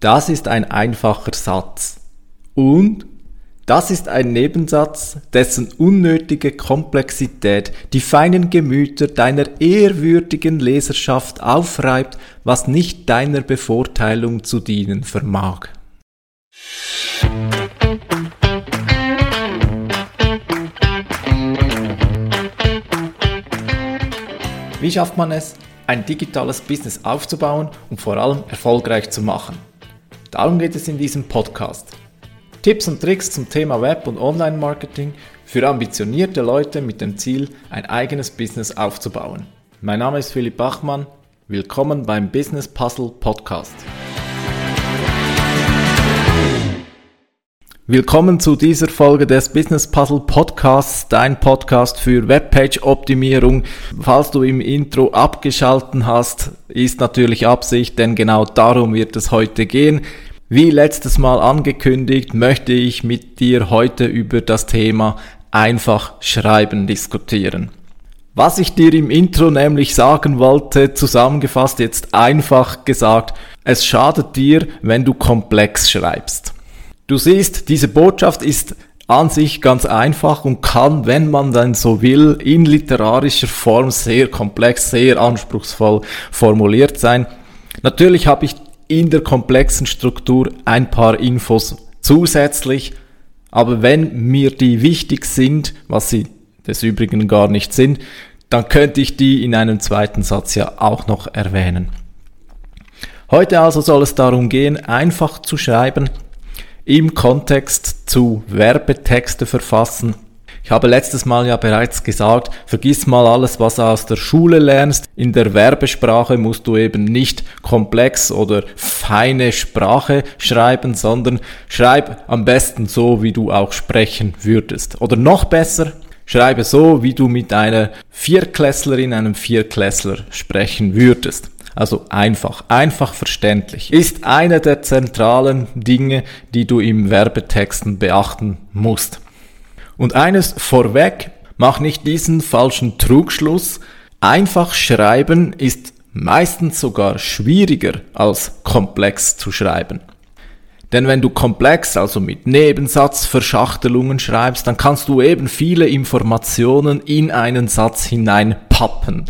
Das ist ein einfacher Satz. Und das ist ein Nebensatz, dessen unnötige Komplexität die feinen Gemüter deiner ehrwürdigen Leserschaft aufreibt, was nicht deiner Bevorteilung zu dienen vermag. Wie schafft man es, ein digitales Business aufzubauen und vor allem erfolgreich zu machen? Darum geht es in diesem Podcast. Tipps und Tricks zum Thema Web- und Online-Marketing für ambitionierte Leute mit dem Ziel, ein eigenes Business aufzubauen. Mein Name ist Philipp Bachmann. Willkommen beim Business Puzzle Podcast. Willkommen zu dieser Folge des Business Puzzle Podcasts, dein Podcast für Webpage Optimierung. Falls du im Intro abgeschalten hast, ist natürlich Absicht, denn genau darum wird es heute gehen. Wie letztes Mal angekündigt, möchte ich mit dir heute über das Thema einfach schreiben diskutieren. Was ich dir im Intro nämlich sagen wollte, zusammengefasst jetzt einfach gesagt, es schadet dir, wenn du komplex schreibst. Du siehst, diese Botschaft ist an sich ganz einfach und kann, wenn man dann so will, in literarischer Form sehr komplex, sehr anspruchsvoll formuliert sein. Natürlich habe ich in der komplexen Struktur ein paar Infos zusätzlich, aber wenn mir die wichtig sind, was sie des Übrigen gar nicht sind, dann könnte ich die in einem zweiten Satz ja auch noch erwähnen. Heute also soll es darum gehen, einfach zu schreiben, im Kontext zu Werbetexte verfassen. Ich habe letztes Mal ja bereits gesagt, vergiss mal alles, was du aus der Schule lernst. In der Werbesprache musst du eben nicht komplex oder feine Sprache schreiben, sondern schreib am besten so, wie du auch sprechen würdest. Oder noch besser, schreibe so, wie du mit einer Vierklässlerin, einem Vierklässler sprechen würdest. Also einfach, einfach verständlich. Ist eine der zentralen Dinge, die du im Werbetexten beachten musst. Und eines vorweg, mach nicht diesen falschen Trugschluss. Einfach schreiben ist meistens sogar schwieriger als komplex zu schreiben. Denn wenn du komplex, also mit Nebensatzverschachtelungen schreibst, dann kannst du eben viele Informationen in einen Satz hineinpappen.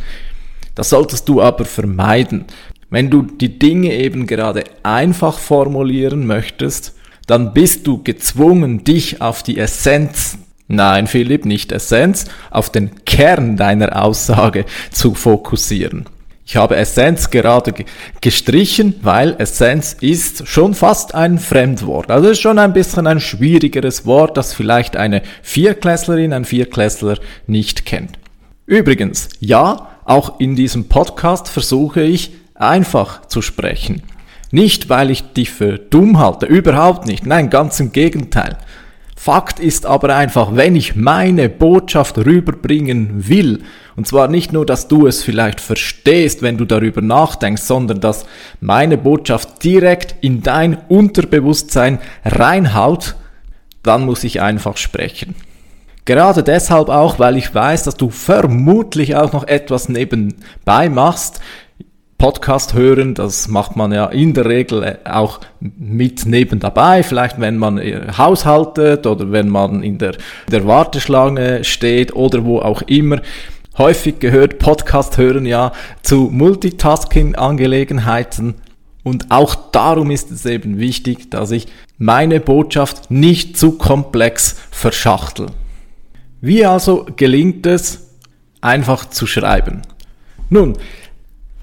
Das solltest du aber vermeiden. Wenn du die Dinge eben gerade einfach formulieren möchtest, dann bist du gezwungen, dich auf die Essenz, nein Philipp, nicht Essenz, auf den Kern deiner Aussage zu fokussieren. Ich habe Essenz gerade gestrichen, weil Essenz ist schon fast ein Fremdwort. Also ist schon ein bisschen ein schwierigeres Wort, das vielleicht eine Vierklässlerin, ein Vierklässler nicht kennt. Übrigens, ja, auch in diesem Podcast versuche ich einfach zu sprechen. Nicht, weil ich dich für dumm halte, überhaupt nicht, nein, ganz im Gegenteil. Fakt ist aber einfach, wenn ich meine Botschaft rüberbringen will, und zwar nicht nur, dass du es vielleicht verstehst, wenn du darüber nachdenkst, sondern dass meine Botschaft direkt in dein Unterbewusstsein reinhaut, dann muss ich einfach sprechen. Gerade deshalb auch, weil ich weiß, dass du vermutlich auch noch etwas nebenbei machst. Podcast hören, das macht man ja in der Regel äh, auch mit neben dabei, vielleicht wenn man äh, haushaltet oder wenn man in der, der Warteschlange steht oder wo auch immer. Häufig gehört Podcast hören ja zu Multitasking-Angelegenheiten und auch darum ist es eben wichtig, dass ich meine Botschaft nicht zu komplex verschachtel. Wie also gelingt es, einfach zu schreiben? Nun,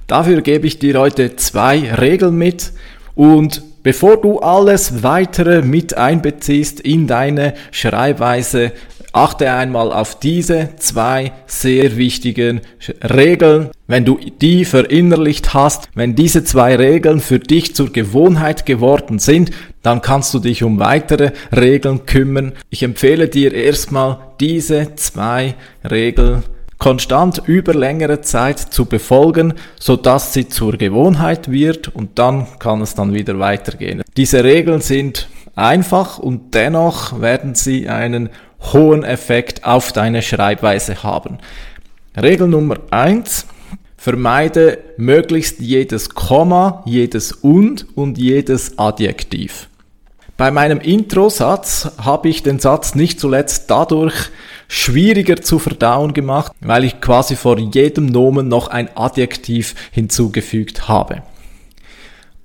dafür gebe ich dir heute zwei Regeln mit und bevor du alles weitere mit einbeziehst in deine Schreibweise, achte einmal auf diese zwei sehr wichtigen Regeln. Wenn du die verinnerlicht hast, wenn diese zwei Regeln für dich zur Gewohnheit geworden sind, dann kannst du dich um weitere Regeln kümmern. Ich empfehle dir erstmal diese zwei Regeln konstant über längere Zeit zu befolgen, so dass sie zur Gewohnheit wird und dann kann es dann wieder weitergehen. Diese Regeln sind einfach und dennoch werden sie einen hohen Effekt auf deine Schreibweise haben. Regel Nummer eins: Vermeide möglichst jedes Komma, jedes und und jedes Adjektiv. Bei meinem Intro-Satz habe ich den Satz nicht zuletzt dadurch schwieriger zu verdauen gemacht, weil ich quasi vor jedem Nomen noch ein Adjektiv hinzugefügt habe.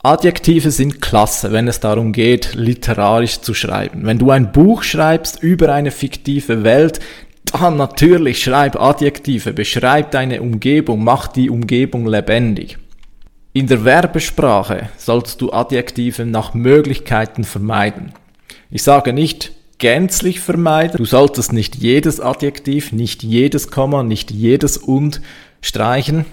Adjektive sind klasse, wenn es darum geht, literarisch zu schreiben. Wenn du ein Buch schreibst über eine fiktive Welt, dann natürlich schreib Adjektive, beschreib deine Umgebung, mach die Umgebung lebendig. In der Werbesprache sollst du Adjektive nach Möglichkeiten vermeiden. Ich sage nicht gänzlich vermeiden, du solltest nicht jedes Adjektiv, nicht jedes Komma, nicht jedes und streichen,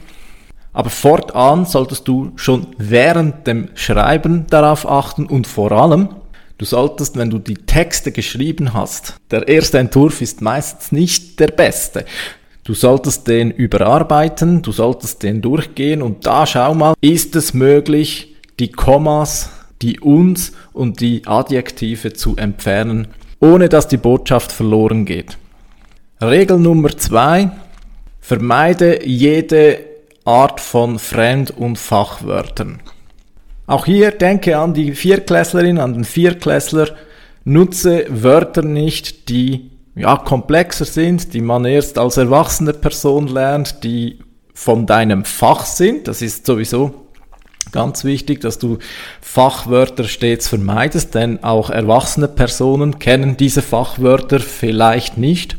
aber fortan solltest du schon während dem Schreiben darauf achten und vor allem, du solltest, wenn du die Texte geschrieben hast, der erste Entwurf ist meistens nicht der beste. Du solltest den überarbeiten, du solltest den durchgehen und da schau mal, ist es möglich, die Kommas, die uns und die Adjektive zu entfernen, ohne dass die Botschaft verloren geht. Regel Nummer zwei, vermeide jede Art von Fremd- und Fachwörtern. Auch hier denke an die Vierklässlerin, an den Vierklässler, nutze Wörter nicht, die ja, komplexer sind, die man erst als erwachsene Person lernt, die von deinem Fach sind. Das ist sowieso ganz wichtig, dass du Fachwörter stets vermeidest, denn auch erwachsene Personen kennen diese Fachwörter vielleicht nicht.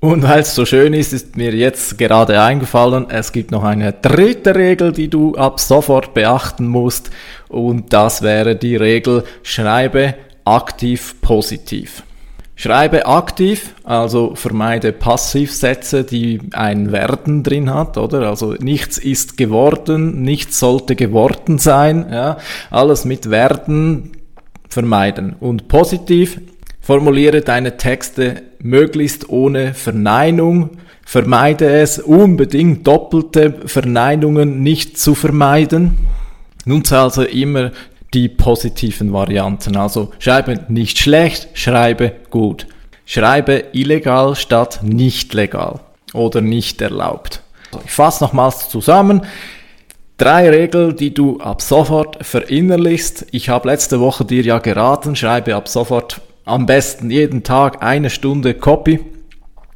Und weil es so schön ist, ist mir jetzt gerade eingefallen, es gibt noch eine dritte Regel, die du ab sofort beachten musst. Und das wäre die Regel, schreibe aktiv positiv. Schreibe aktiv, also vermeide Passivsätze, die ein Werden drin hat, oder? Also nichts ist geworden, nichts sollte geworden sein, ja? Alles mit Werden vermeiden. Und positiv, formuliere deine Texte möglichst ohne Verneinung, vermeide es unbedingt doppelte Verneinungen nicht zu vermeiden. Nutze also immer die positiven Varianten. Also schreibe nicht schlecht, schreibe gut. Schreibe illegal statt nicht legal oder nicht erlaubt. Ich fasse nochmals zusammen. Drei Regeln, die du ab sofort verinnerlichst. Ich habe letzte Woche dir ja geraten, schreibe ab sofort am besten jeden Tag eine Stunde Copy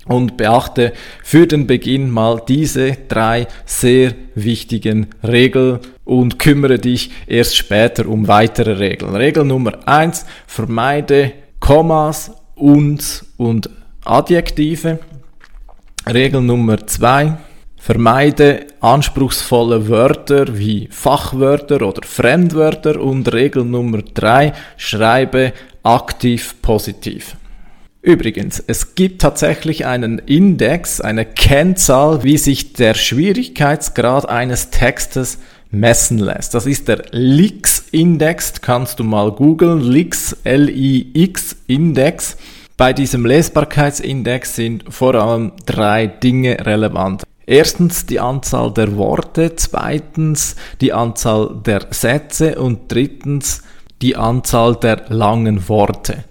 und beachte für den Beginn mal diese drei sehr wichtigen Regeln und kümmere dich erst später um weitere Regeln. Regel Nummer eins: vermeide Kommas, und und Adjektive. Regel Nummer zwei: vermeide anspruchsvolle Wörter wie Fachwörter oder Fremdwörter und Regel Nummer drei: schreibe aktiv positiv. Übrigens, es gibt tatsächlich einen Index, eine Kennzahl, wie sich der Schwierigkeitsgrad eines Textes messen lässt. Das ist der LIX-Index, kannst du mal googeln, LIX, L-I-X-Index. Bei diesem Lesbarkeitsindex sind vor allem drei Dinge relevant. Erstens die Anzahl der Worte, zweitens die Anzahl der Sätze und drittens die Anzahl der langen Worte.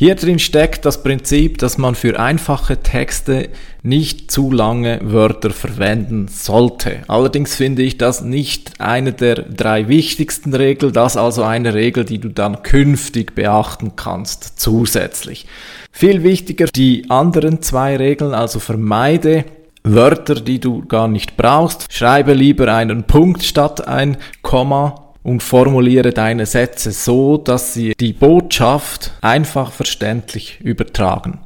Hier drin steckt das Prinzip, dass man für einfache Texte nicht zu lange Wörter verwenden sollte. Allerdings finde ich das nicht eine der drei wichtigsten Regeln, das also eine Regel, die du dann künftig beachten kannst zusätzlich. Viel wichtiger die anderen zwei Regeln, also vermeide Wörter, die du gar nicht brauchst. Schreibe lieber einen Punkt statt ein Komma und formuliere deine Sätze so, dass sie die Botschaft einfach verständlich übertragen.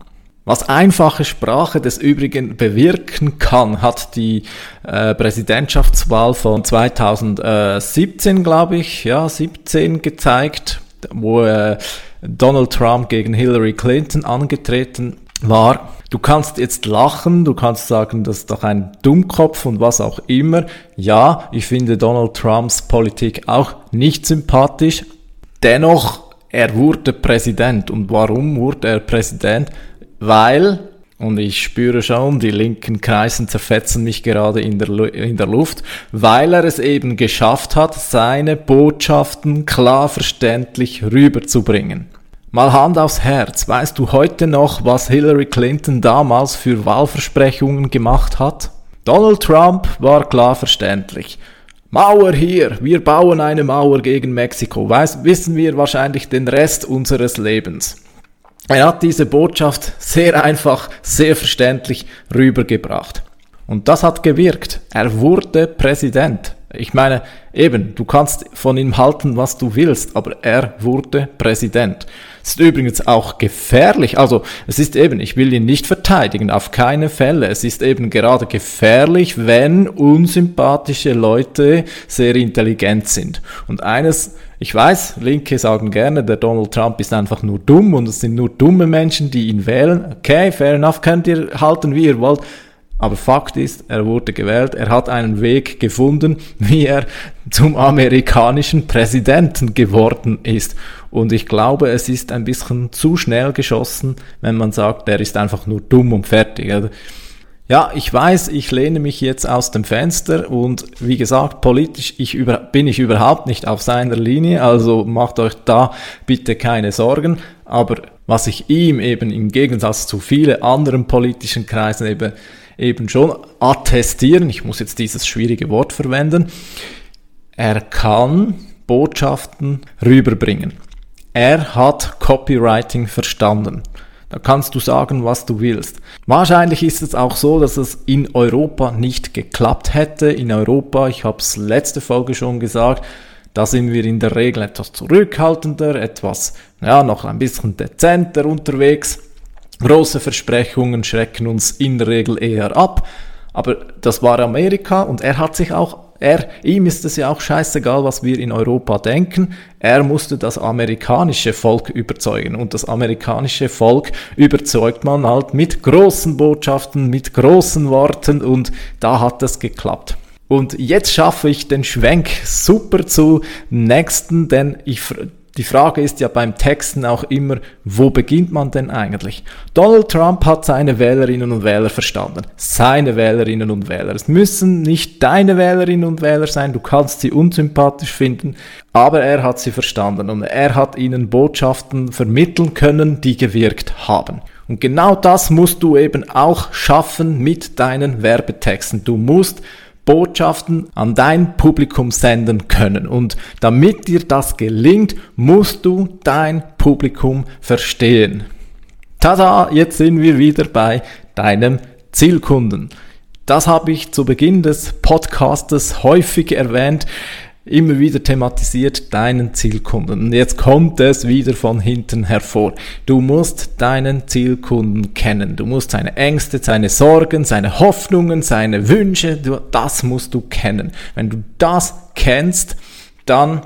Was einfache Sprache des Übrigen bewirken kann, hat die äh, Präsidentschaftswahl von 2017, glaube ich, ja, 17 gezeigt, wo äh, Donald Trump gegen Hillary Clinton angetreten war. Du kannst jetzt lachen, du kannst sagen, das ist doch ein Dummkopf und was auch immer. Ja, ich finde Donald Trumps Politik auch nicht sympathisch. Dennoch, er wurde Präsident. Und warum wurde er Präsident? Weil, und ich spüre schon, die linken Kreisen zerfetzen mich gerade in der, in der Luft, weil er es eben geschafft hat, seine Botschaften klar verständlich rüberzubringen. Mal Hand aufs Herz, weißt du heute noch, was Hillary Clinton damals für Wahlversprechungen gemacht hat? Donald Trump war klar verständlich. Mauer hier, wir bauen eine Mauer gegen Mexiko. Weiß, wissen wir wahrscheinlich den Rest unseres Lebens. Er hat diese Botschaft sehr einfach, sehr verständlich rübergebracht. Und das hat gewirkt. Er wurde Präsident. Ich meine, eben, du kannst von ihm halten, was du willst, aber er wurde Präsident. Es ist übrigens auch gefährlich. Also, es ist eben, ich will ihn nicht verteidigen, auf keine Fälle. Es ist eben gerade gefährlich, wenn unsympathische Leute sehr intelligent sind. Und eines, ich weiß, Linke sagen gerne, der Donald Trump ist einfach nur dumm und es sind nur dumme Menschen, die ihn wählen. Okay, fair enough, könnt ihr halten, wie ihr wollt. Aber Fakt ist, er wurde gewählt, er hat einen Weg gefunden, wie er zum amerikanischen Präsidenten geworden ist. Und ich glaube, es ist ein bisschen zu schnell geschossen, wenn man sagt, er ist einfach nur dumm und fertig. Ja, ich weiß, ich lehne mich jetzt aus dem Fenster und wie gesagt, politisch ich über, bin ich überhaupt nicht auf seiner Linie, also macht euch da bitte keine Sorgen. Aber was ich ihm eben im Gegensatz zu vielen anderen politischen Kreisen eben eben schon attestieren, ich muss jetzt dieses schwierige Wort verwenden, er kann Botschaften rüberbringen. Er hat Copywriting verstanden. Da kannst du sagen, was du willst. Wahrscheinlich ist es auch so, dass es in Europa nicht geklappt hätte. In Europa, ich habe es letzte Folge schon gesagt, da sind wir in der Regel etwas zurückhaltender, etwas, ja, noch ein bisschen dezenter unterwegs. Große Versprechungen schrecken uns in der Regel eher ab. Aber das war Amerika und er hat sich auch, er, ihm ist es ja auch scheißegal, was wir in Europa denken. Er musste das amerikanische Volk überzeugen und das amerikanische Volk überzeugt man halt mit großen Botschaften, mit großen Worten und da hat es geklappt. Und jetzt schaffe ich den Schwenk super zu nächsten, denn ich die Frage ist ja beim Texten auch immer, wo beginnt man denn eigentlich? Donald Trump hat seine Wählerinnen und Wähler verstanden. Seine Wählerinnen und Wähler. Es müssen nicht deine Wählerinnen und Wähler sein, du kannst sie unsympathisch finden, aber er hat sie verstanden und er hat ihnen Botschaften vermitteln können, die gewirkt haben. Und genau das musst du eben auch schaffen mit deinen Werbetexten. Du musst Botschaften an dein Publikum senden können. Und damit dir das gelingt, musst du dein Publikum verstehen. Tada, jetzt sind wir wieder bei deinem Zielkunden. Das habe ich zu Beginn des Podcastes häufig erwähnt immer wieder thematisiert deinen Zielkunden. Und jetzt kommt es wieder von hinten hervor. Du musst deinen Zielkunden kennen. Du musst seine Ängste, seine Sorgen, seine Hoffnungen, seine Wünsche, du, das musst du kennen. Wenn du das kennst, dann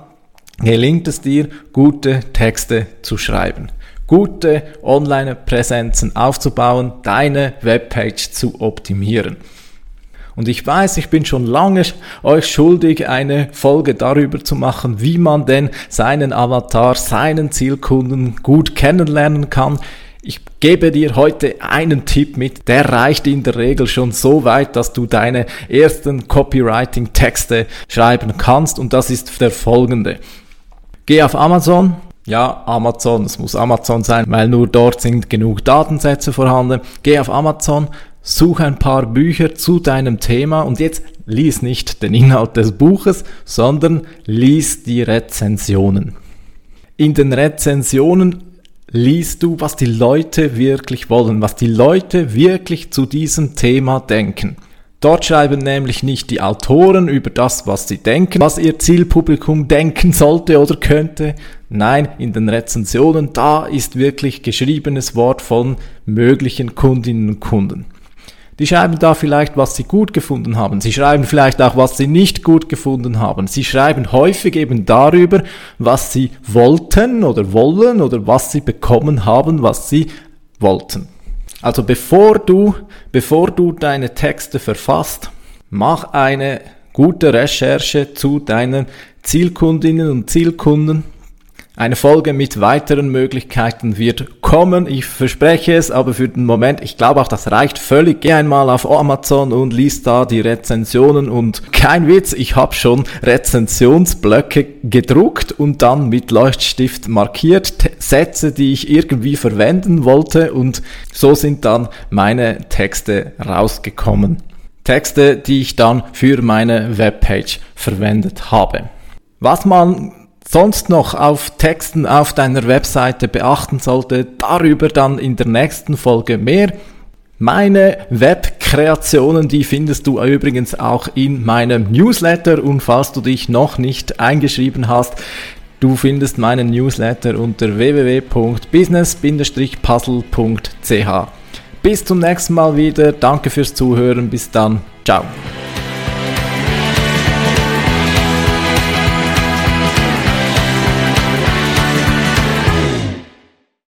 gelingt es dir, gute Texte zu schreiben gute Online-Präsenzen aufzubauen, deine Webpage zu optimieren. Und ich weiß, ich bin schon lange euch schuldig, eine Folge darüber zu machen, wie man denn seinen Avatar, seinen Zielkunden gut kennenlernen kann. Ich gebe dir heute einen Tipp mit, der reicht in der Regel schon so weit, dass du deine ersten Copywriting-Texte schreiben kannst und das ist der folgende. Geh auf Amazon, ja, Amazon, es muss Amazon sein, weil nur dort sind genug Datensätze vorhanden. Geh auf Amazon, such ein paar Bücher zu deinem Thema und jetzt lies nicht den Inhalt des Buches, sondern lies die Rezensionen. In den Rezensionen liest du, was die Leute wirklich wollen, was die Leute wirklich zu diesem Thema denken. Dort schreiben nämlich nicht die Autoren über das, was sie denken, was ihr Zielpublikum denken sollte oder könnte. Nein, in den Rezensionen, da ist wirklich geschriebenes Wort von möglichen Kundinnen und Kunden. Die schreiben da vielleicht, was sie gut gefunden haben. Sie schreiben vielleicht auch, was sie nicht gut gefunden haben. Sie schreiben häufig eben darüber, was sie wollten oder wollen oder was sie bekommen haben, was sie wollten. Also bevor du, bevor du deine Texte verfasst, mach eine gute Recherche zu deinen Zielkundinnen und Zielkunden eine Folge mit weiteren Möglichkeiten wird kommen. Ich verspreche es, aber für den Moment, ich glaube auch, das reicht völlig. Geh einmal auf Amazon und lies da die Rezensionen und kein Witz, ich habe schon Rezensionsblöcke gedruckt und dann mit Leuchtstift markiert, Sätze, die ich irgendwie verwenden wollte und so sind dann meine Texte rausgekommen. Texte, die ich dann für meine Webpage verwendet habe. Was man sonst noch auf Texten auf deiner Webseite beachten sollte, darüber dann in der nächsten Folge mehr. Meine Webkreationen, die findest du übrigens auch in meinem Newsletter und falls du dich noch nicht eingeschrieben hast, du findest meinen Newsletter unter www.business-puzzle.ch. Bis zum nächsten Mal wieder, danke fürs Zuhören, bis dann, ciao.